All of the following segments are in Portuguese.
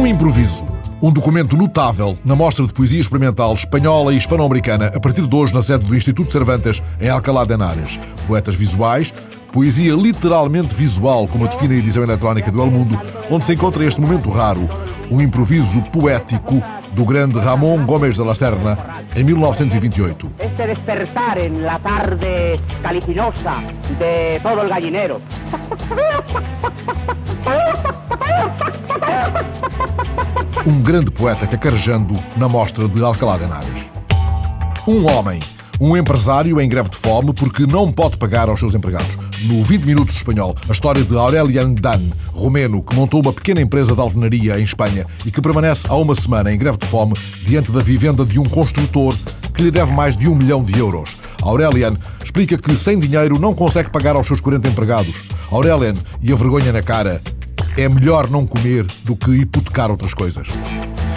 Um improviso. Um documento notável na Mostra de Poesia Experimental Espanhola e Hispano-Americana a partir de hoje na sede do Instituto Cervantes, em Alcalá de Henares. Poetas visuais, poesia literalmente visual, como a define a edição eletrónica do El Mundo, onde se encontra este momento raro, um improviso poético do grande Ramón Gómez de la Serna, em 1928. Este despertar en la tarde calicinosa de todo el gallinero. Um grande poeta cacarejando na mostra de Alcalá de Henares. Um homem, um empresário em greve de fome porque não pode pagar aos seus empregados. No 20 Minutos Espanhol, a história de Aurelian Dan, romeno, que montou uma pequena empresa de alvenaria em Espanha e que permanece há uma semana em greve de fome diante da vivenda de um construtor que lhe deve mais de um milhão de euros. Aurelian explica que sem dinheiro não consegue pagar aos seus 40 empregados. Aurelian, e a vergonha na cara, é melhor não comer do que hipotecar outras coisas.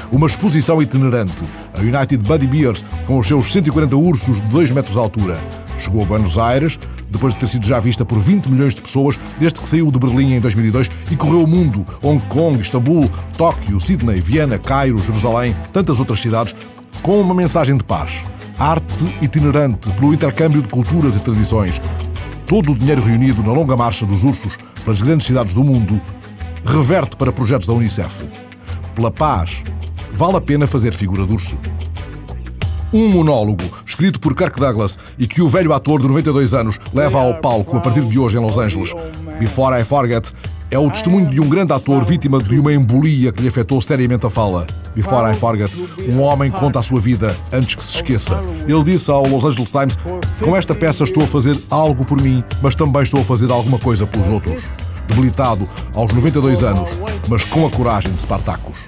Uma exposição itinerante, a United Buddy Beers, com os seus 140 ursos de 2 metros de altura. Chegou a Buenos Aires, depois de ter sido já vista por 20 milhões de pessoas desde que saiu de Berlim em 2002 e correu o mundo, Hong Kong, Istambul, Tóquio, Sydney, Viena, Cairo, Jerusalém, tantas outras cidades, com uma mensagem de paz. Arte itinerante pelo intercâmbio de culturas e tradições. Todo o dinheiro reunido na longa marcha dos ursos pelas grandes cidades do mundo reverte para projetos da Unicef. Pela paz, vale a pena fazer figura de urso. Um monólogo escrito por Kirk Douglas e que o velho ator de 92 anos leva ao palco a partir de hoje em Los Angeles. Before I Forget é o testemunho de um grande ator vítima de uma embolia que lhe afetou seriamente a fala. Before I Forget, um homem conta a sua vida antes que se esqueça. Ele disse ao Los Angeles Times: Com esta peça estou a fazer algo por mim, mas também estou a fazer alguma coisa pelos outros. Debilitado aos 92 anos, mas com a coragem de Spartacus.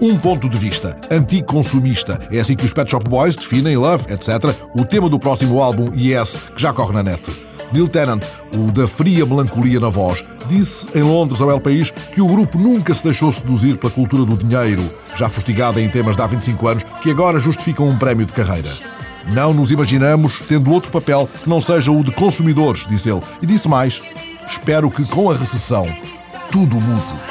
Um ponto de vista anticonsumista. É assim que os Pet Shop Boys definem Love, etc., o tema do próximo álbum Yes, que já corre na net. Neil Tennant, o da fria melancolia na voz, disse em Londres ao El País que o grupo nunca se deixou seduzir pela cultura do dinheiro, já fustigada em temas de há 25 anos, que agora justificam um prémio de carreira. Não nos imaginamos tendo outro papel que não seja o de consumidores, disse ele. E disse mais: Espero que com a recessão tudo mude.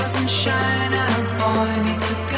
doesn't shine, a boy needs a